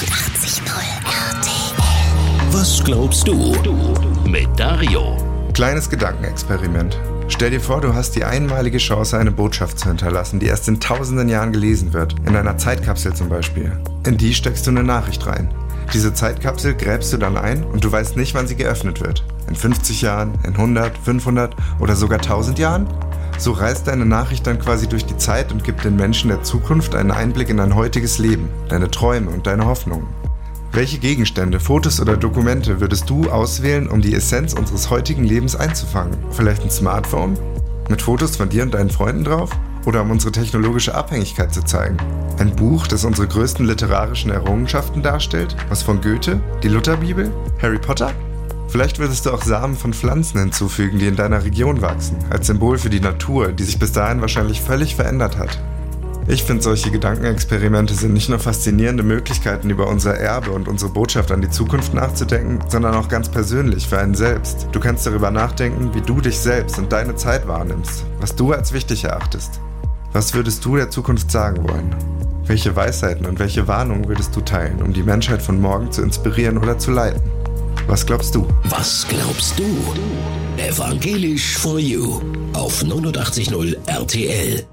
89.0 RTL. Was glaubst du? Mit Dario. Kleines Gedankenexperiment. Stell dir vor, du hast die einmalige Chance, eine Botschaft zu hinterlassen, die erst in tausenden Jahren gelesen wird. In einer Zeitkapsel zum Beispiel. In die steckst du eine Nachricht rein. Diese Zeitkapsel gräbst du dann ein und du weißt nicht, wann sie geöffnet wird. In 50 Jahren, in 100, 500 oder sogar 1000 Jahren? So reist deine Nachricht dann quasi durch die Zeit und gibt den Menschen der Zukunft einen Einblick in dein heutiges Leben, deine Träume und deine Hoffnungen. Welche Gegenstände, Fotos oder Dokumente würdest du auswählen, um die Essenz unseres heutigen Lebens einzufangen? Vielleicht ein Smartphone? Mit Fotos von dir und deinen Freunden drauf? Oder um unsere technologische Abhängigkeit zu zeigen? Ein Buch, das unsere größten literarischen Errungenschaften darstellt? Was von Goethe? Die Lutherbibel? Harry Potter? Vielleicht würdest du auch Samen von Pflanzen hinzufügen, die in deiner Region wachsen, als Symbol für die Natur, die sich bis dahin wahrscheinlich völlig verändert hat. Ich finde, solche Gedankenexperimente sind nicht nur faszinierende Möglichkeiten, über unser Erbe und unsere Botschaft an die Zukunft nachzudenken, sondern auch ganz persönlich für einen selbst. Du kannst darüber nachdenken, wie du dich selbst und deine Zeit wahrnimmst, was du als wichtig erachtest. Was würdest du der Zukunft sagen wollen? Welche Weisheiten und welche Warnungen würdest du teilen, um die Menschheit von morgen zu inspirieren oder zu leiten? Was glaubst du? Was glaubst du? Evangelisch for You auf 89.0 RTL.